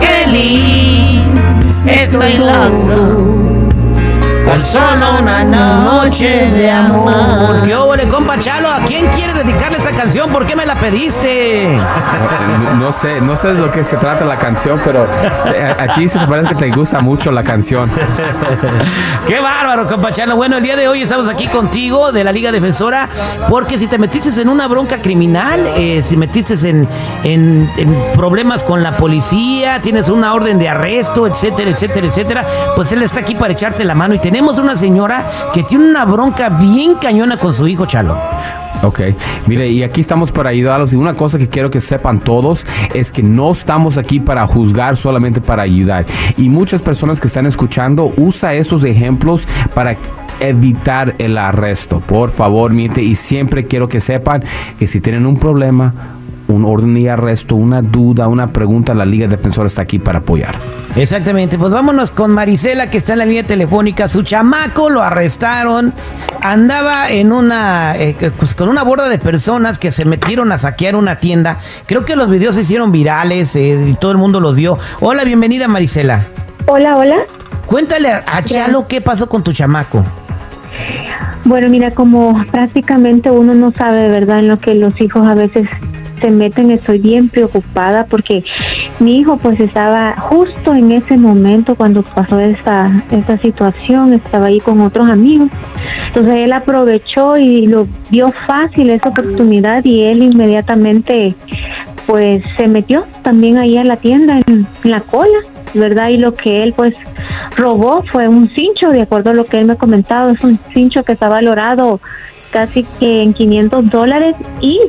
feliz? Estoy loco con solo una noche de amor. Canción? ¿Por qué me la pediste? No, no sé, no sé de lo que se trata la canción, pero eh, aquí se parece que te gusta mucho la canción. Qué bárbaro, compa Chalo. Bueno, el día de hoy estamos aquí contigo de la Liga Defensora porque si te metiste en una bronca criminal, eh, si metiste en, en- en problemas con la policía, tienes una orden de arresto, etcétera, etcétera, etcétera, pues él está aquí para echarte la mano y tenemos una señora que tiene una bronca bien cañona con su hijo Chalo. Ok, mire, y aquí estamos para ayudarlos. Y una cosa que quiero que sepan todos es que no estamos aquí para juzgar, solamente para ayudar. Y muchas personas que están escuchando, usa esos ejemplos para evitar el arresto. Por favor, miente. Y siempre quiero que sepan que si tienen un problema, un orden de arresto, una duda, una pregunta, la Liga Defensora está aquí para apoyar. Exactamente, pues vámonos con Marisela que está en la línea telefónica. Su chamaco lo arrestaron. Andaba en una, eh, pues, con una borda de personas que se metieron a saquear una tienda. Creo que los videos se hicieron virales eh, y todo el mundo los vio. Hola, bienvenida Marisela. Hola, hola. Cuéntale a a Chalo qué pasó con tu chamaco. Bueno, mira, como prácticamente uno no sabe, ¿verdad?, en lo que los hijos a veces se meten, estoy bien preocupada porque mi hijo pues estaba justo en ese momento cuando pasó esta, esta situación, estaba ahí con otros amigos. Entonces él aprovechó y lo vio fácil esa oportunidad y él inmediatamente pues se metió también ahí a la tienda en, en la cola, ¿verdad? Y lo que él pues robó fue un cincho, de acuerdo a lo que él me ha comentado, es un cincho que está valorado casi que en 500 dólares y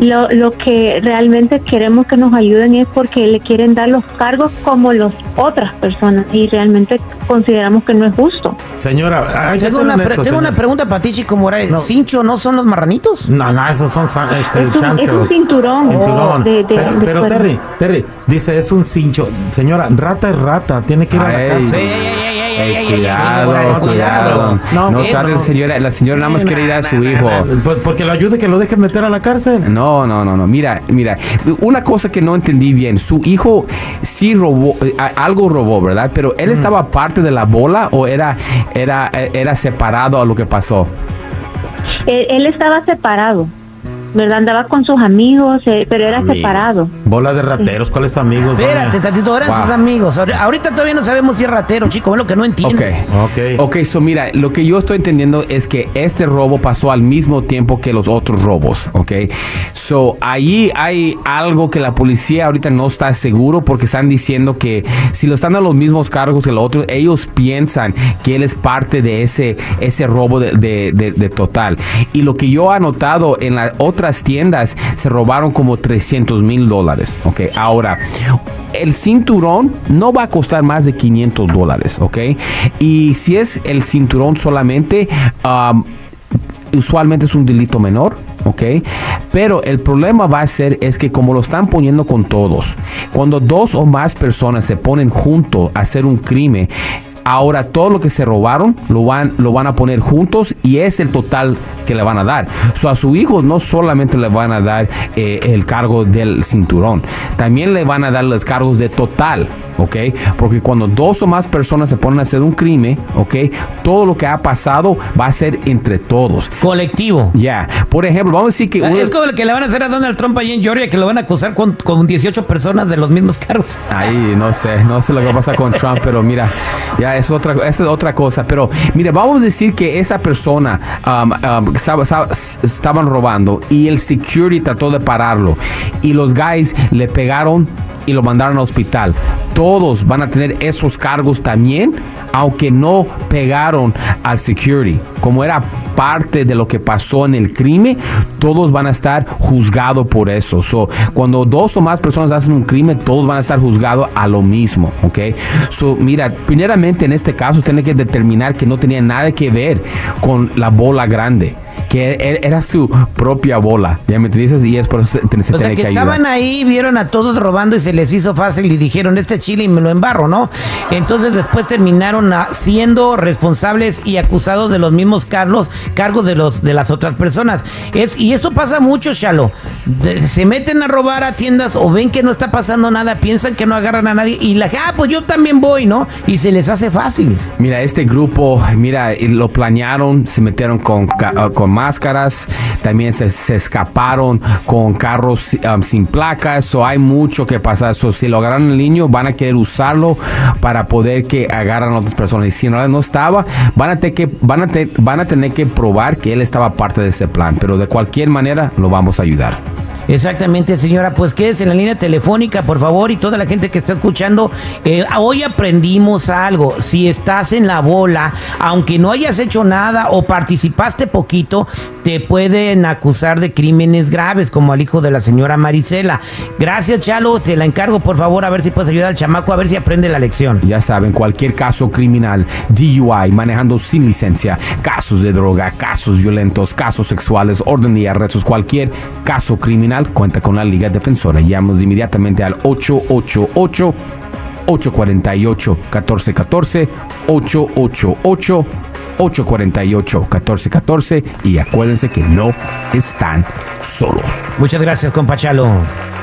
lo, lo que realmente queremos que nos ayuden es porque le quieren dar los cargos como las otras personas y realmente consideramos que no es justo. Señora, hay que Tengo ser una, pre- tengo una pregunta para ti, Chico Morales. No. ¿Cincho no son los marranitos? No, no, esos son este, Es un- es un cinturón. Cinturón. de- de- pero, de pero. Terry, Terry, dice es un cincho. Señora, rata es rata, tiene que ir a la casa. Ey, ey, cuidado, cuidado. No, No, tarde, señora. La señora nada más quiere ir a su hijo. Pues porque lo ayude que lo dejen meter a la cárcel. No, no, no, no. Mira, mira. Una cosa que no entendí bien. Su hijo sí robó, eh, algo robó, ¿verdad? Pero él estaba parte de la bola o era, era, eh, era separado a lo que pasó. Él, él estaba separado, ¿verdad? Andaba con sus amigos, eh, pero era Amigos. separado. Bola de rateros, ¿cuáles amigos? Espérate, tantito, eran Wow. sus amigos. Ahori- Ahorita todavía no sabemos si es ratero, chico, es lo que no Ok. entiendes. Ok. Ok, so mira, lo que yo estoy entendiendo es que este robo pasó al mismo tiempo que los otros robos, ok. So, ahí hay algo que la policía ahorita no está seguro porque están diciendo que si lo están dando los mismos cargos que los otros, ellos piensan que él es parte de ese, ese robo de, de- de- de total. Y lo que yo he notado en las otras tiendas, se robaron como 300 mil dólares, ok. Ahora, el cinturón no va a costar más de 500 dólares, ¿ok? Y si es el cinturón solamente, usualmente es un delito menor, ¿ok? Pero el problema va a ser es que como lo están poniendo con todos, cuando dos o más personas se ponen juntos a hacer un crimen, Ahora todo lo que se robaron lo van, lo van a poner juntos y es el total que le van a dar. So, a su hijo no solamente le van a dar eh, el cargo del cinturón, también le van a dar los cargos de total, ¿ok? Porque cuando dos o más personas se ponen a hacer un crimen, ¿ok? Todo lo que ha pasado va a ser entre todos. Colectivo. Ya, por ejemplo, vamos a decir que... uno- Es como el que le van a hacer a Donald Trump allí en Georgia, que lo van a acusar con, con 18 personas de los mismos cargos. Ahí, no sé, no sé lo que pasa con Trump, pero mira, ya es otra, cosa. Pero mira, vamos a decir que esa persona um, um, estaba- estaba- estaban robando y el security trató de pararlo y los guys le pegaron y lo mandaron al hospital. Todos van a tener esos cargos también, aunque no pegaron al security. Como era parte de lo que pasó en el crimen, todos van a estar juzgados por eso. So, cuando dos o más personas hacen un crimen, todos van a estar juzgados a lo mismo, ¿ok? So, mira, primeramente en este caso tiene que determinar que no tenía nada que ver con la bola grande. Que er- era su propia bola. Ya me dices, y es por eso se, se O sea, que que estaban ahí, vieron a todos robando y se les hizo fácil y dijeron, este chile y me lo embarro, ¿no? Entonces después terminaron siendo responsables y acusados de los mismos cargos, cargos de los de las otras personas. Es, y esto pasa mucho, Chalo. Se meten a robar a tiendas o ven que no está pasando nada, piensan que no agarran a nadie y la ah, pues yo también voy, ¿no? Y se les hace fácil. Mira, este grupo, mira, lo planearon, se metieron con, ah, con máscaras, también se, se escaparon con carros um, sin placas, o hay mucho que pasar. So, si lo agarran en niño, van a querer usarlo para poder que agarran a otras personas. Y si no, no estaba, van a, tener que, van, a te- van a tener que probar que él estaba parte de ese plan. Pero de cualquier manera, lo vamos a ayudar. Exactamente, señora. Pues quédese en la línea telefónica, por favor, y toda la gente que está escuchando. eh, hoy aprendimos algo. Si estás en la bola, aunque no hayas hecho nada o participaste poquito, te pueden acusar de crímenes graves, como al hijo de la señora Marisela. Gracias, Chalo. Te la encargo, por favor, a ver si puedes ayudar al chamaco a ver si aprende la lección. Ya saben, cualquier caso criminal, DUI, manejando sin licencia, casos de droga, casos violentos, casos sexuales, orden y arrestos, cualquier caso criminal, cuenta con la Liga Defensora. Llamamos inmediatamente al 888 848 1414 888 848 1414 y acuérdense que no están solos. Muchas gracias, compa Chalo.